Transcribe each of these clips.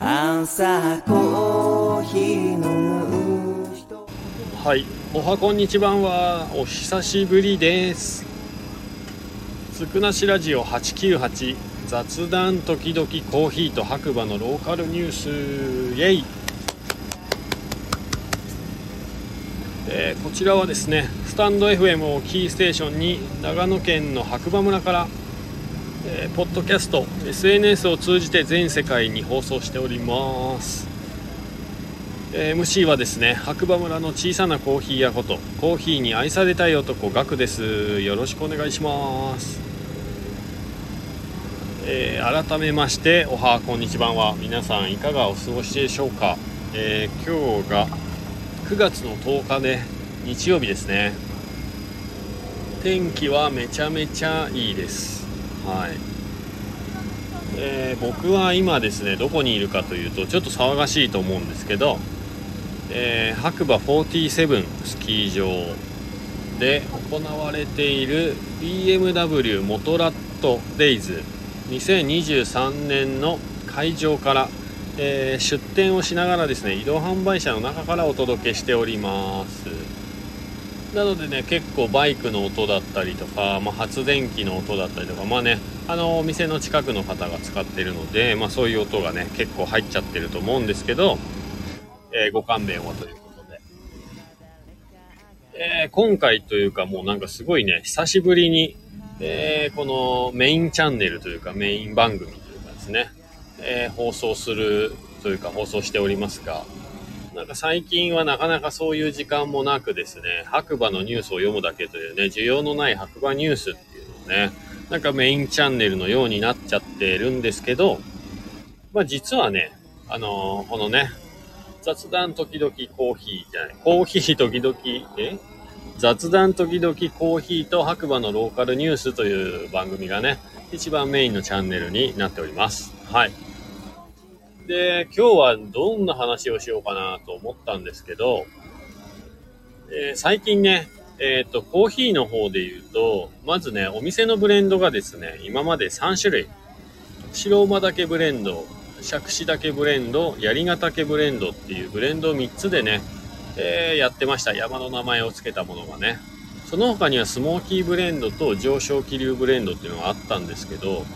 朝コーヒー飲む人はい、おはこんにちばんは。お久しぶりです。つくなしラジオ898雑談時々コーヒーと白馬のローカルニュース。イェイ、えーこちらはですねスタンド FM をキーステーションに長野県の白馬村から、えーポッドキャスト SNS を通じて全世界に放送しております。えー MC はですね白馬村の小さなコーヒー屋ことコーヒーに愛されたい男ガクです。よろしくお願いします、えー改めましておはこんにちは。は皆さんいかがお過ごしでしょうか、えー今日が9月の10日で日曜日ですね。天気はめちゃめちゃいいです。はい。えー僕は今ですねどこにいるかというとちょっと騒がしいと思うんですけどえー白馬47スキー場で行われている BMW モトラットデイズ2023年の会場から、えー出店をしながらですね移動販売車の中からお届けしております。なのでね結構バイクの音だったりとか、まあ、発電機の音だったりとかまあねあのお店の近くの方が使ってるので、まあ、そういう音がね結構入っちゃってると思うんですけどえーご勘弁をということで。えー今回というかもうなんかすごいね、久しぶりに、えーこのメインチャンネルというかメイン番組というかですね、え放送するというか放送しておりますが、なんか最近はなかなかそういう時間もなくですね、白馬のニュースを読むだけというね、需要のない白馬ニュースっていうのをね、なんかメインチャンネルのようになっちゃってるんですけど、まあ実はね、あのーこのね、雑談時々コーヒーじゃない、コーヒー時々、え？雑談時々コーヒーと白馬のローカルニュースという番組がね、一番メインのチャンネルになっております。はい。で、今日はどんな話をしようかなと思ったんですけど、えー最近ね、えっ、と、コーヒーの方で言うと、まずね、お店のブレンドがですね、今まで3種類。白馬岳ブレンド、杓子岳ブレンド、槍ヶ岳ブレンドっていうブレンド3つでね、えーやってました。山の名前を付けたものがね。その他にはスモーキーブレンドと上昇気流ブレンドっていうのがあったんですけど、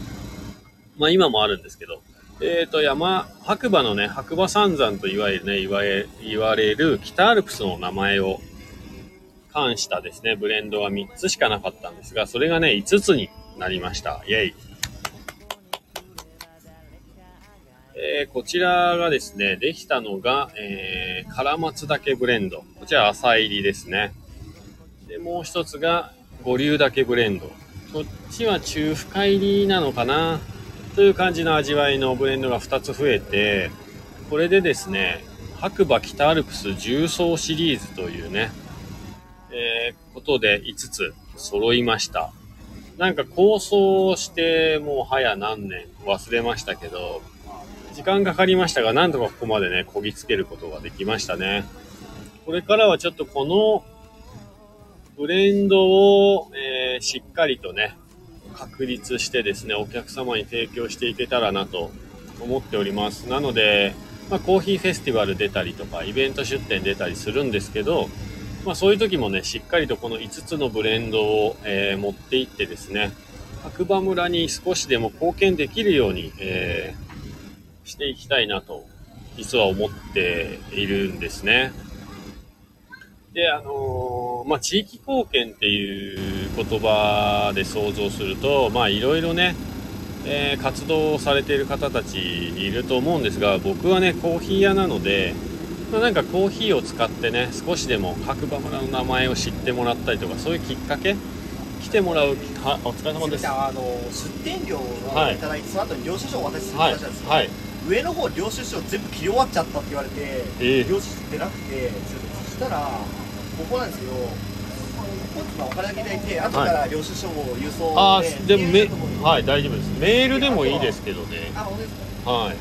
まあ今もあるんですけど、えっ、と、山、白馬のね、白馬三山といわゆるね、言われ、言われる北アルプスの名前を冠したですね、ブレンドは3つしかなかったんですが、それがね、5つになりました。イェイ。えーこちらがですね、できたのが、えー、唐松岳ブレンド。こちら浅入りですね。で、もう一つが、五竜岳ブレンド。こっちは中深入りなのかなという感じの味わいのブレンドが2つ増えて、これでですね、白馬北アルプス重曹シリーズというね、えーことで5つ揃いました。なんか構想してもう早何年忘れましたけど、時間かかりましたが、なんとかここまでね、こぎつけることができましたね。これからはちょっとこのブレンドを、えーしっかりとね、確立してですね、お客様に提供していけたらなと思っております。なので、まあ、コーヒーフェスティバル出たりとか、イベント出店出たりするんですけど、まあ、そういう時もね、しっかりとこの5つのブレンドを、えー持っていってですね、白馬村に少しでも貢献できるように、えーしていきたいなと、実は思っているんですね。で、あのーまあ、地域貢献っていう言葉で想像すると、まあ、いろいろね、えー活動をされている方たちいると思うんですが、僕はね、コーヒー屋なので、まあ、なんかコーヒーを使ってね、少しでも白馬村の名前を知ってもらったりとか、そういうきっかけ来てもらう、は、お疲れ様です。はあの出店料をはいいただいて、その後に領収書をお渡しするい話なんです、よ、はい。上の方領収書全部切り終わっちゃったって言われて、ええ領収書出なくてそしたらここなんですけど本日はお金だけいただいて後から領収書を郵送で、あーでもめメはい大丈夫です。メールでもいいですけどね。あ本当ですか？はい。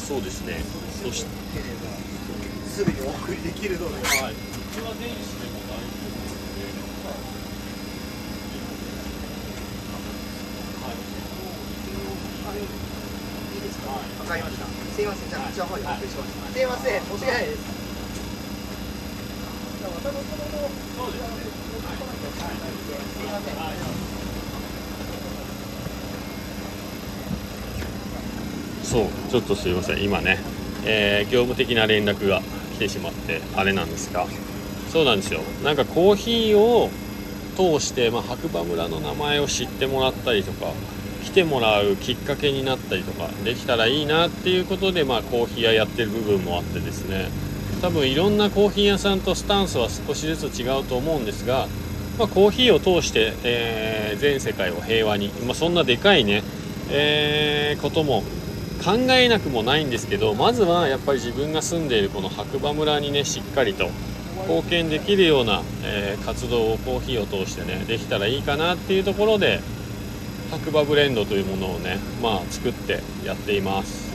そうですね。そしてすぐにお送りできるので。はい。これは電子でも大丈夫ですい。いい。ですかわかりました。すいません。じゃあこちらの方にお送りします。すいません。申し訳ないですそうちょっとすいません。今ね、えー業務的な連絡が来てしまってあれなんですが。そうなんですよ。なんかコーヒーを通して、まあ、白馬村の名前を知ってもらったりとか来てもらうきっかけになったりとかできたらいいなっていうことで、まあ、コーヒー屋やってる部分もあってですね。多分いろんなコーヒー屋さんとスタンスは少しずつ違うと思うんですが、まあ、コーヒーを通して、えー全世界を平和に、まあ、そんなでかいね、えーことも考えなくもないんですけどまずはやっぱり自分が住んでいるこの白馬村にねしっかりと貢献できるような、えー活動をコーヒーを通してねできたらいいかなっていうところで白馬ブレンドというものをねまあ作ってやっています。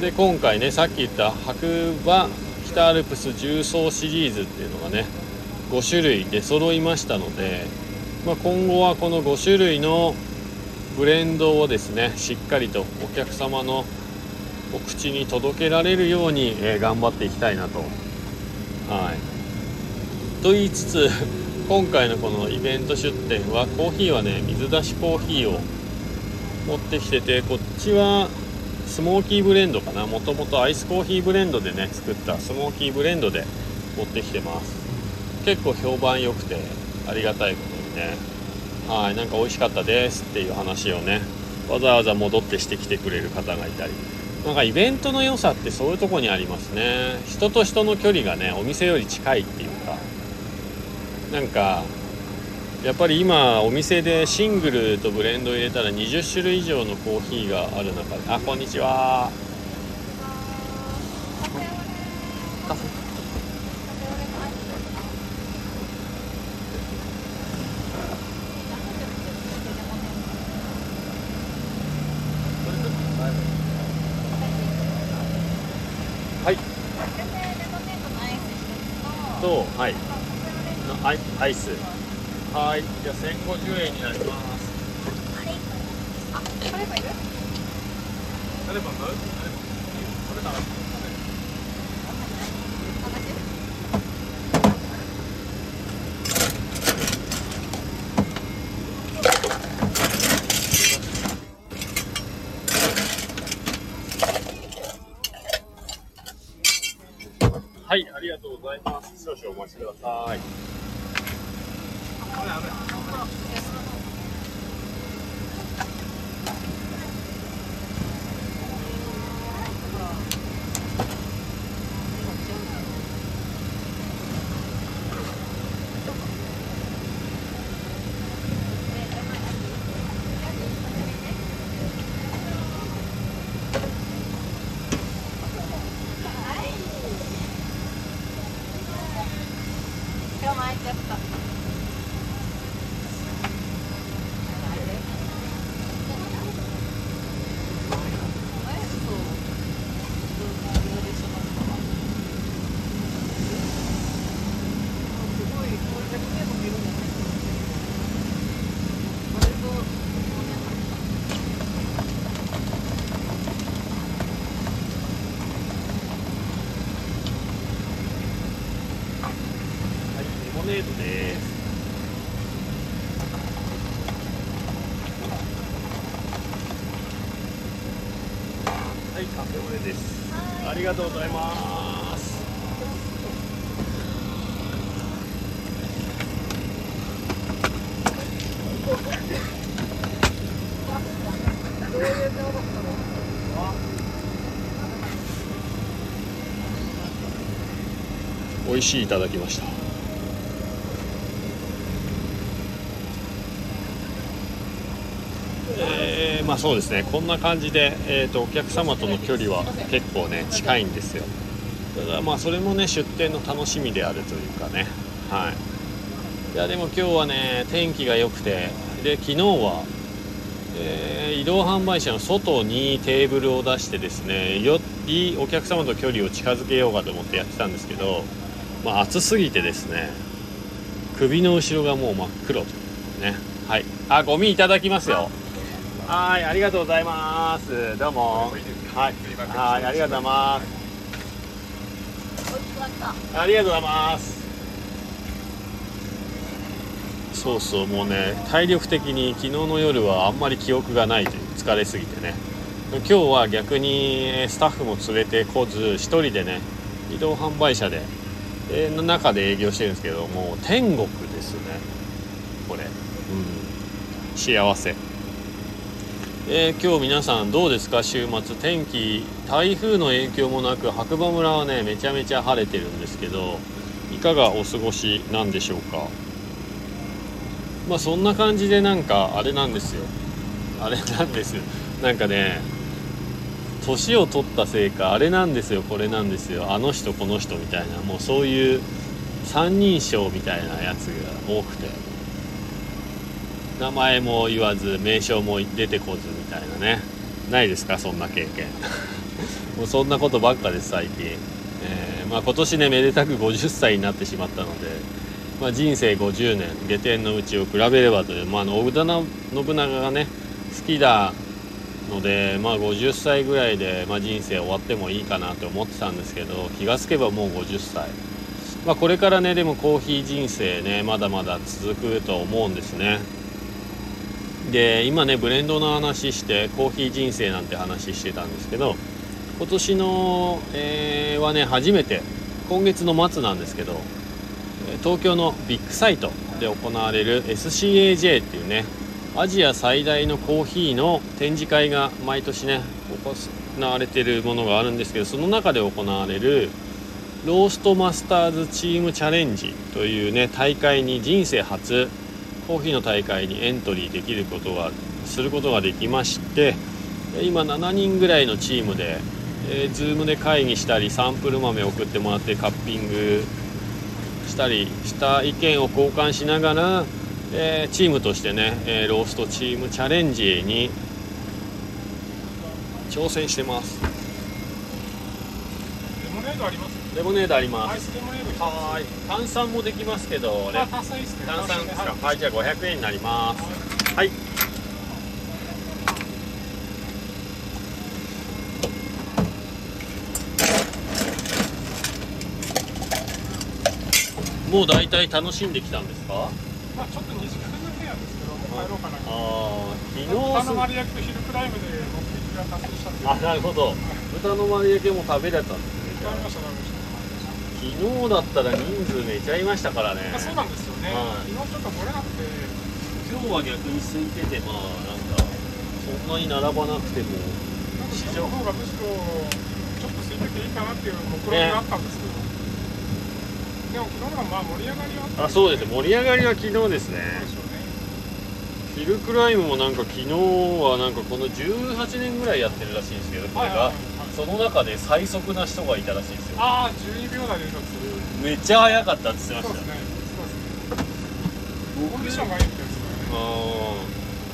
で今回ねさっき言った白馬北アルプス重曹シリーズっていうのがね5種類で揃いましたので、まあ、今後はこの5種類のブレンドをですねしっかりとお客様のお口に届けられるように、えー頑張っていきたいなと。はい、と言いつつ今回のこのイベント出店はコーヒーはね水出しコーヒーを持ってきててこっちはスモーキーブレンドかな。もともとアイスコーヒーブレンドでね作ったスモーキーブレンドで持ってきてます。結構評判良くてありがたいことにね。はいなんか美味しかったですっていう話をねわざわざ戻ってしてきてくれる方がいたり。なんかイベントの良さってそういうとこにありますね。人と人の距離がねお店より近いっていうか。なんかやっぱり今お店でシングルとブレンドを入れたら20種類以上のコーヒーがある中で。あこんにちは。カフェはい。とはい。のアイアイスはいじゃあ1050円になります。誰かいる？誰か誰かはい、ありがとうございます。少々お待ちください。不了，不了。いただきました。えーまあそうですね。こんな感じで、えー、とお客様との距離は結構ね近いんですよ。ただまあそれもね出店の楽しみであるというかね。はい。いやでも今日はね天気が良くてで昨日は、えー移動販売車の外にテーブルを出してですねよりお客様と距離を近づけようかと思ってやってたんですけど、まあ、暑すぎてですね首の後ろがもう真っ黒とねはいあゴミいただきますよはい、ありがとうございます。どうも。はい、はい、ありがとうございます。ありがとうございます。そうそう、もうね、体力的に昨日の夜はあんまり記憶がないという疲れすぎてね。今日は逆にスタッフも連れてこず、一人でね、移動販売車で、の中で営業してるんですけど、もう天国ですね。これ。うん。幸せ。えー今日皆さんどうですか？週末天気台風の影響もなく白馬村はねめちゃめちゃ晴れてるんですけどいかがお過ごしなんでしょうか？まあそんな感じでなんかあれなんですよあれなんですよなんかね年を取ったせいかあれなんですよこれなんですよあの人この人みたいなもうそういう三人称みたいなやつが多くて。名前も言わず名称も出てこずみたいなね。ないですかそんな経験。もうそんなことばっかです最近、えーまあ、今年ねめでたく50歳になってしまったので、まあ、人生50年下天のうちを比べればという、まあ、あの織田信長がね好きだので、まあ、50歳ぐらいで、まあ、人生終わってもいいかなと思ってたんですけど気がつけばもう50歳。まあ、これからねでもコーヒー人生ねまだまだ続くと思うんですね。で今ねブレンドの話してコーヒー人生なんて話してたんですけど今年の、えーはね初めて今月の末なんですけど東京のビッグサイトで行われる SCAJ っていうねアジア最大のコーヒーの展示会が毎年ね行われてるものがあるんですけどその中で行われるローストマスターズチームチャレンジというね大会に人生初コーヒーの大会にエントリーできることがすることができまして今7人ぐらいのチームで、えー、Zoom で会議したりサンプル豆送ってもらってカッピングしたりした意見を交換しながら、えーチームとしてね、えーローストチームチャレンジに挑戦してます。レモネードあります？レモネードあります。アイスレモネード一つはーい。炭酸もできますけどね。あ炭酸ですか。はいはいじゃあ500円になります。はい。もう大体楽しんできたんですか？まあちょっと2時間ぐらいなんですけどもう帰ろうかなああ昨豚の日丸焼きとヒルクライムで目的が達成したんであなるほど。豚の丸焼きも食べれたんですね食べました食べました昨日だったら人数めちゃいましたからね。あそうなんですよね、はい。昨日ちょっと漏れなくて。今日は逆に空いててまあなんかそんなに並ばなくても。なんか昨日の方がむしろちょっと空いてていいかなっていう目論見があったんですけど、でも昨日のがまあ盛り上がりはあったあそうです。盛り上がりは昨日ですねヒルクライムもなんか昨日はなんかこの18年ぐらいやってるらしいんですけどこれがその中で最速な人がいたらしいんですよ。ああ12秒台でめっちゃ速かったって言ってました。ねそうですね。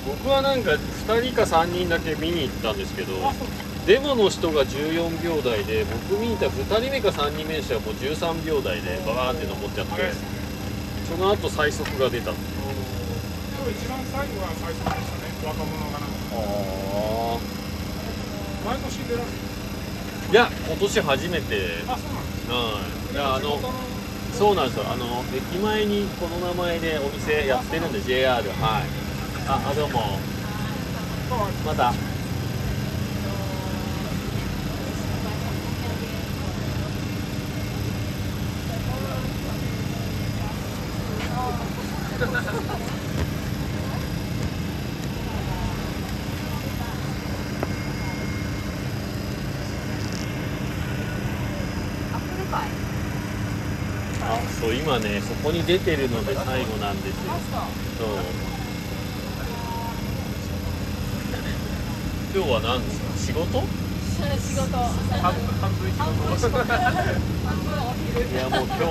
僕はなんか2人か3人だけ見に行ったんですけどデモの人が14秒台で僕見に行った2人目か3人目の人はもう13秒台でバーンって登っちゃってその後最速が出た今日一番最後が最初でしたね若者がなんかあ毎年出られるいや今年初めて。あそうなんですあのそうなんですよ。あの駅前にこの名前でお店やってるんで JR はい。ああどうも。また あそう今ねそこに出てるので最後なんですよ。そう。今日は何ですか？仕事？仕事。半分半分仕事。いやもう今日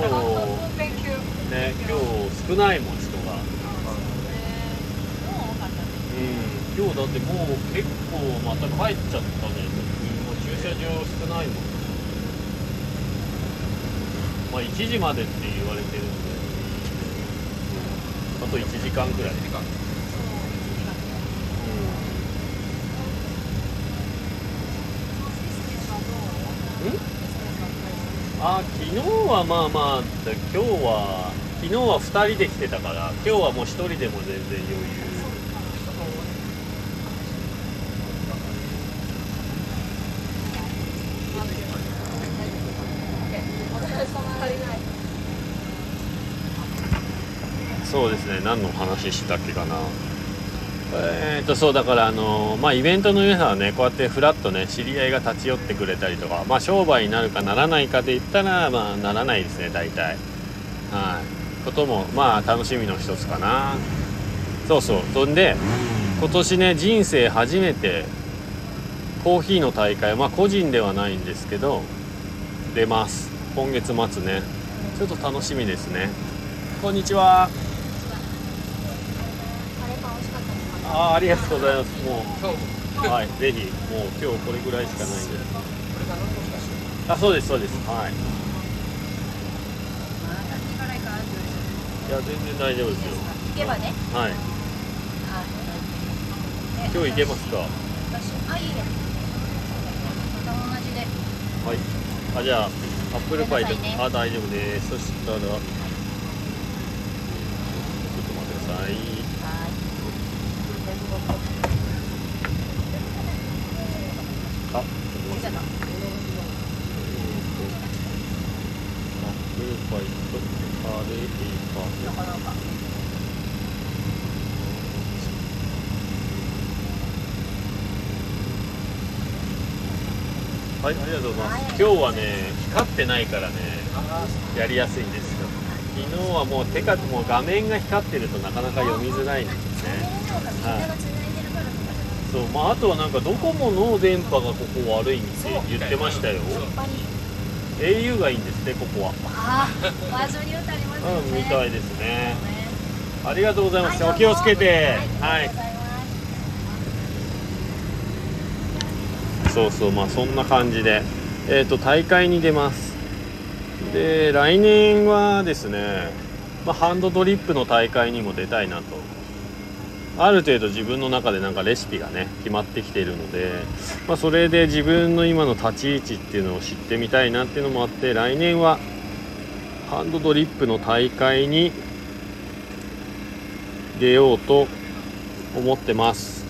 ね今日少ないもん人が。もう多かったね。うん。今日だってもう結構また帰っちゃったね。もう駐車場少ないもんまあ、1時までって言われてるんで、あと1時間くらい。時間。あ昨日はまあまあ今日は昨日は2人で来てたから今日はもう1人でも全然余裕。何の話したっけかな。えー、とそうだからあのまあイベントの皆さはねこうやってフラッとね知り合いが立ち寄ってくれたりとかまあ商売になるかならないかで言ったらまあならないですね大体。はい。こともまあ楽しみの一つかな。そうそう。そんで今年ね人生初めてコーヒーの大会まあ個人ではないんですけど出ます。今月末ね。ちょっと楽しみですね。こんにちはカレーパン美味しかったですあーありがとうございます。もうはいぜひもう今日これぐらいしかないんで。あそうですそうです。はい。いや全然大丈夫ですよ。行けばね。はい。あ今日行けますか？あいいねまた同じで。い。あじゃあアップルパイでね。あ大丈夫です。そしたらちょっと待ってくださいあ出ちゃったアップルパイとカレーパンなかなかはい、ありがとうございます。はい今日はね、光ってないからね、やりやすいんですよ。昨日はもう手かもう画面が光ってるとなかなか読みづらいんですね。そう、まああとはなんかドコモの電波がここ悪いって言ってましたよ。au がいいんですね、ここは。ああワーズリュートありますようん、ねみたいですね。ねありがとうございます。はいお気をつけて。ははいいありがとうございますそうそうまあそんな感じで。えっ、と大会に出ます。で来年はですね、まあ、ハンドドリップの大会にも出たいなと。ある程度自分の中でなんかレシピがね決まってきているので、まあ、それで自分の今の立ち位置っていうのを知ってみたいなっていうのもあって来年はハンドドリップの大会に出ようと思ってます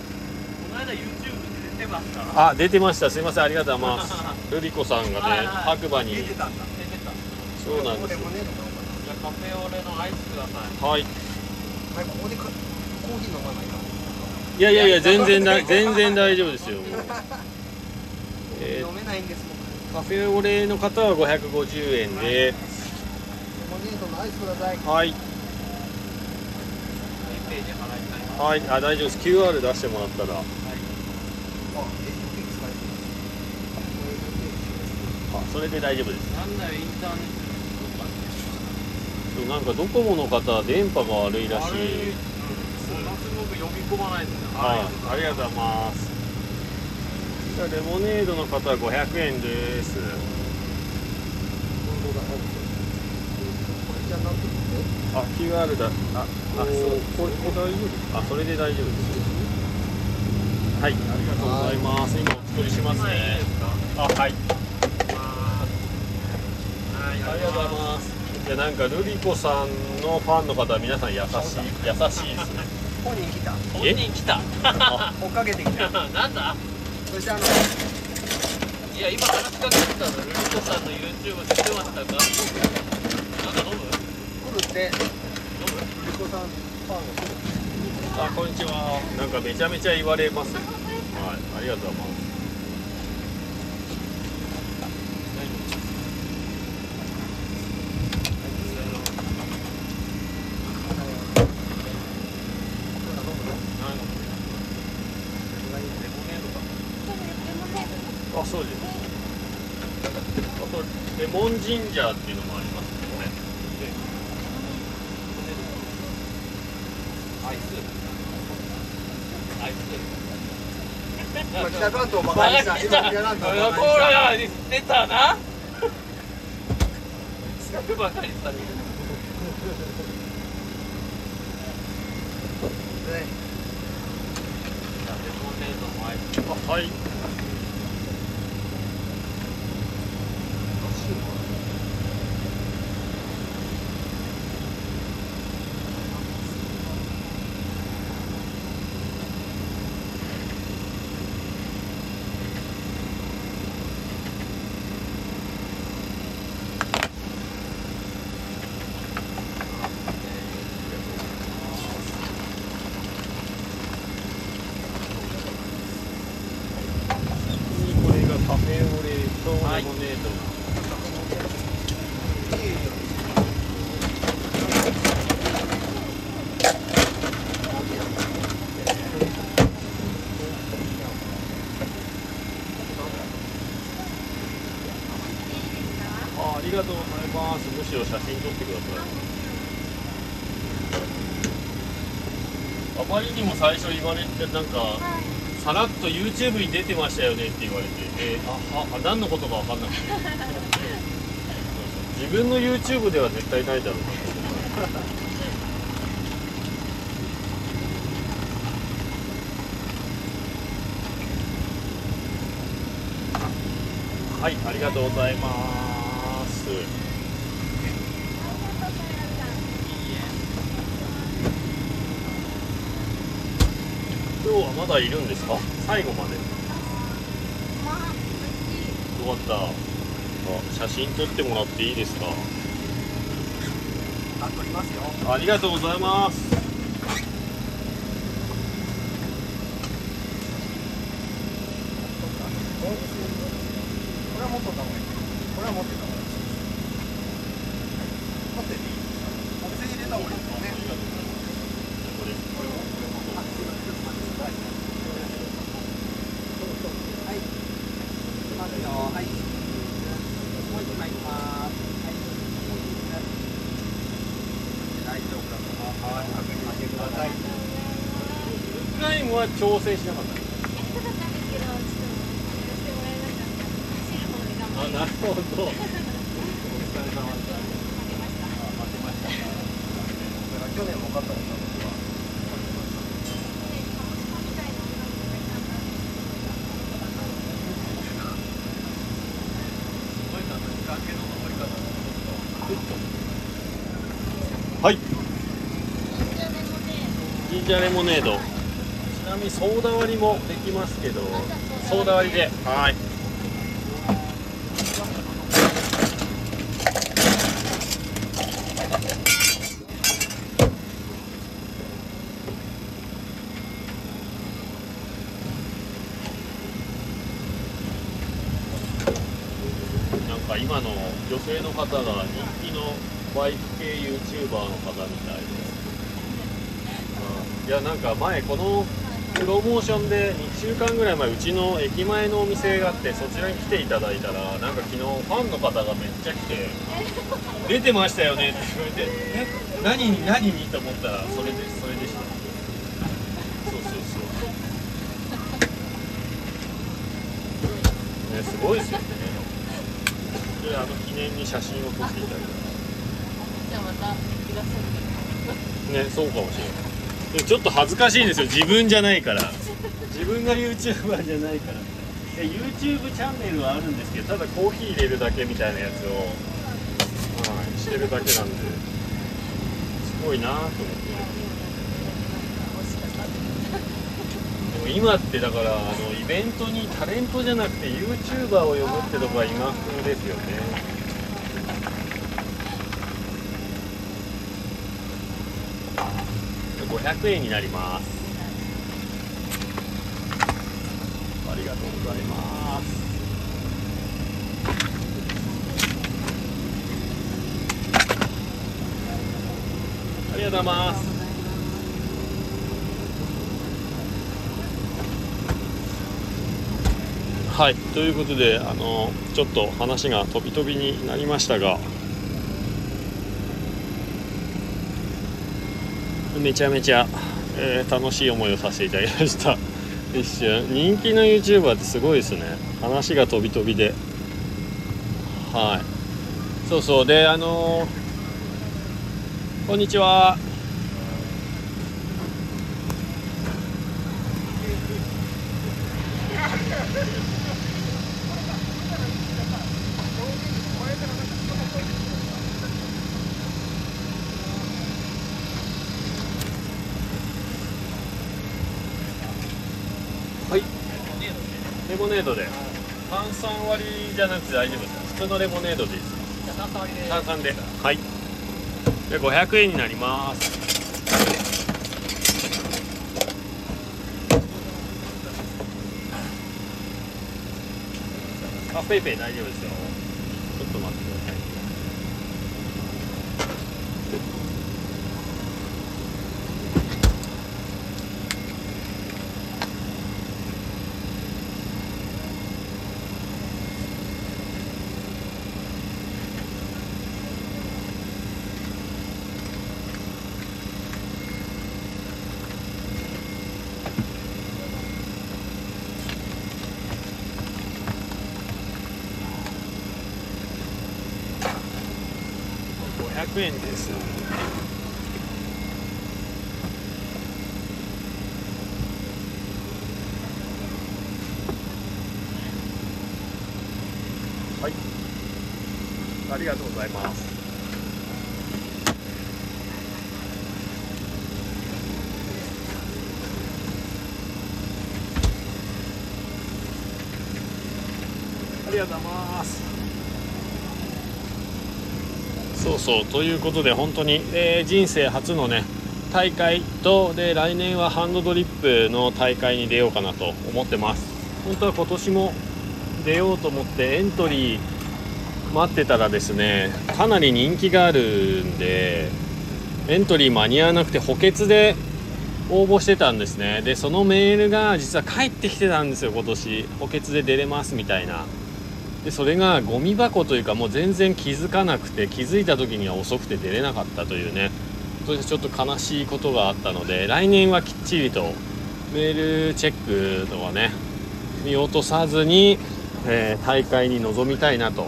この間 YouTube で出てましたあ出てました。すいません。ありがとうございます。ルリコさんがね白馬に。出てたんだ。そうなんです。じゃあカフェオレのアイスください。はい。はいここでかコーヒー飲まないか。いやいやいや全然だ全然大丈夫ですよ。え飲めないんですもんーカフェオレの方は550円で。レモネードのアイスください。はい。はいあ大丈夫です。QR 出してもらったらあ、え、使あそれで大丈夫です。なんだよインターネッそうなんかドコモの方電波が悪いらしい。すごく呼び込まないとね。はいありがとうございます。じゃあレモネードの方は500円です。あ QR だ。ああそう。これこれ大丈夫あそれで大丈夫です。はいありがとうございます。今お作りしますね。あはい。はい、ありがとうございます。いやなんかルリコさんのファンの方は皆さん優しい優しいですね。本人来た。本人来た。追っかけてきた。なんだ？そしてあのいや、今話しかけてたの、ルリコさんの YouTube 出てましたか？なんか飲む？来るって飲むリコさんファンが来るあこんにちは。なんかめちゃめちゃ言われますはいありがとうございますあそうですあとレモンジンジャーっていうのもありますね。これアイスアイ今北関東バカにした北関東これバカにしたは出たなバカにされるねじゃあレモネードのアイスあはいレモネードあありがとうございますむしろ写真撮ってくださいあまりにも最初言われてなんかさらっと YouTube に出てましたよねって言われて。えー、あは何のことか分かんなくて。自分の YouTube では絶対ないだろうはいありがとうございます今日はまだいるんですか？最後まで。終わった。あ写真撮ってもらっていいですか？あ撮りますよ。ありがとうございます。これは持っとった方がいい。これは持ってた方がいい持ってていいお店に入れた方がいいですよねこれこれもこれもはい。いきますよ。はい。もう一枚いきます。はい。大丈夫だと思う。はい。確認してください。プライムは挑戦しなかったあなるほどお疲れ様でした。待って。ました。だから去年も勝った。んですはい。ジンジャーレモネード。ちなみにソーダ割りもできますけどソーダ割りで。はい。なんか今の女性の方が人気のバイク系 YouTuber の方みたいで、うん。いやなんか前このプロモーションで2週間ぐらい前うちの駅前のお店があってそちらに来ていただいたらなんか昨日ファンの方がめっちゃ来て「出てましたよね」って言われて「え何に何？に?」と思ったらそれでそれでした。そうそうそう。ねすごいですよね。であの記念に写真を撮っていただいじゃあまたいらっしゃるてねそうかもしれないちょっと恥ずかしいんですよ。自分じゃないから。自分が YouTuber じゃないから。YouTube チャンネルはあるんですけどただコーヒー入れるだけみたいなやつを、はい、してるだけなんですごいなと思って。でも今ってだからあのイベントにタレントじゃなくて YouTuber を呼ぶってとこが今風ですよね。500円になります。ありがとうございます。ありがとうございます。はいということであのちょっと話が飛び飛びになりましたが。めちゃめちゃ、えー楽しい思いをさせていただきました。一瞬。人気の YouTuber ってすごいですね。話が飛び飛びで。はい。そうそう。であのーこんにちははいレモネードで炭酸割りじゃなくて大丈夫です普通のレモネードでいいです炭酸で炭酸で。はい。で500円になります。あペイペイ大丈夫ですよ。ちょっと待ってください500円ですはい。ありがとうございます。ありがとうございます。そうそうということで本当に、えー人生初のね大会とで来年はハンドドリップの大会に出ようかなと思ってます。本当は今年も出ようと思ってエントリー待ってたらですねかなり人気があるんでエントリー間に合わなくて補欠で応募してたんですね。でそのメールが実は返ってきてたんですよ今年。補欠で出れますみたいな。でそれがゴミ箱というかもう全然気づかなくて気づいた時には遅くて出れなかったというね。それでちょっと悲しいことがあったので来年はきっちりとメールチェックとかね見落とさずに、えー大会に臨みたいなと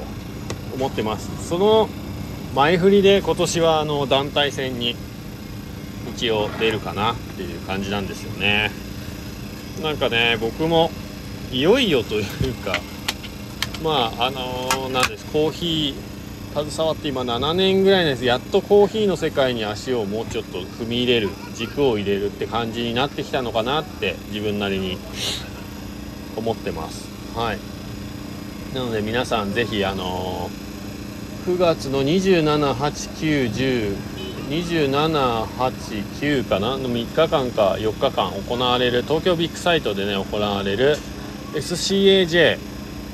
思ってます。その前振りで今年はあの団体戦に一応出るかなっていう感じなんですよね。なんかね僕もいよいよというかまああのなんですコーヒー携わって今7年ぐらいなんです。やっとコーヒーの世界に足をもうちょっと踏み入れる軸を入れるって感じになってきたのかなって自分なりに思ってます。はい。なので皆さんぜひあの9月の2789102789かな？の3日間か4日間行われる東京ビッグサイトでね行われる SCAJ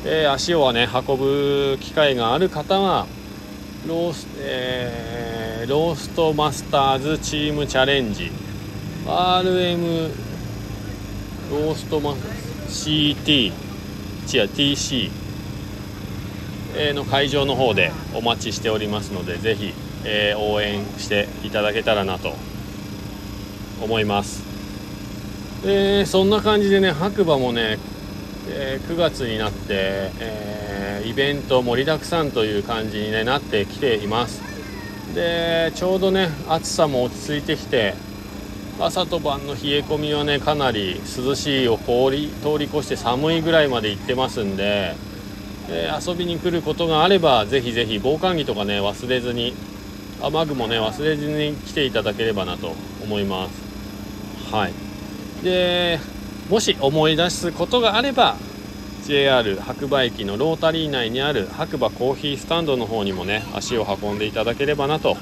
えー足をね運ぶ機会がある方はロース,、えーローストマスターズチームチャレンジ RM ローストマス CT 違う TC の会場の方でお待ちしておりますのでぜひ、えー応援していただけたらなと思います。でそんな感じでね白馬もねえー9月になって、えーイベント盛りだくさんという感じに、ね、なってきています。でちょうどね暑さも落ち着いてきて朝と晩の冷え込みはねかなり涼しいを通り通り越して寒いぐらいまで行ってますんで、えー遊びに来ることがあればぜひぜひ防寒着とかね忘れずに雨具もね忘れずに来ていただければなと思います。はい。でもし思い出すことがあれば JR 白馬駅のロータリー内にある白馬コーヒースタンドの方にもね足を運んでいただければなと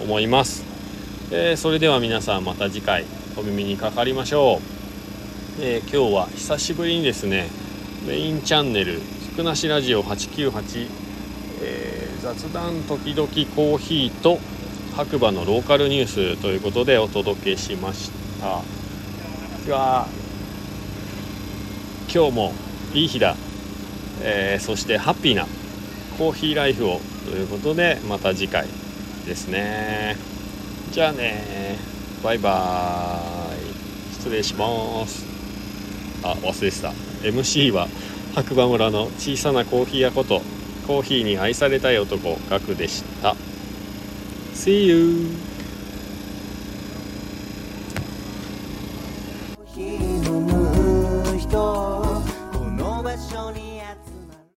思います、えーそれでは皆さんまた次回お耳にかかりましょう、えー今日は久しぶりにですねメインチャンネル「福梨ラジオ898」えー雑談時々コーヒーと白馬のローカルニュースということでお届けしました。では今日もいい日だ、えーそしてハッピーなコーヒーライフをということでまた次回ですね。じゃあね。バイバーイ。失礼します。あ忘れてた。MC は白馬村の小さなコーヒー屋ことコーヒーに愛されたい男ガクでした See you!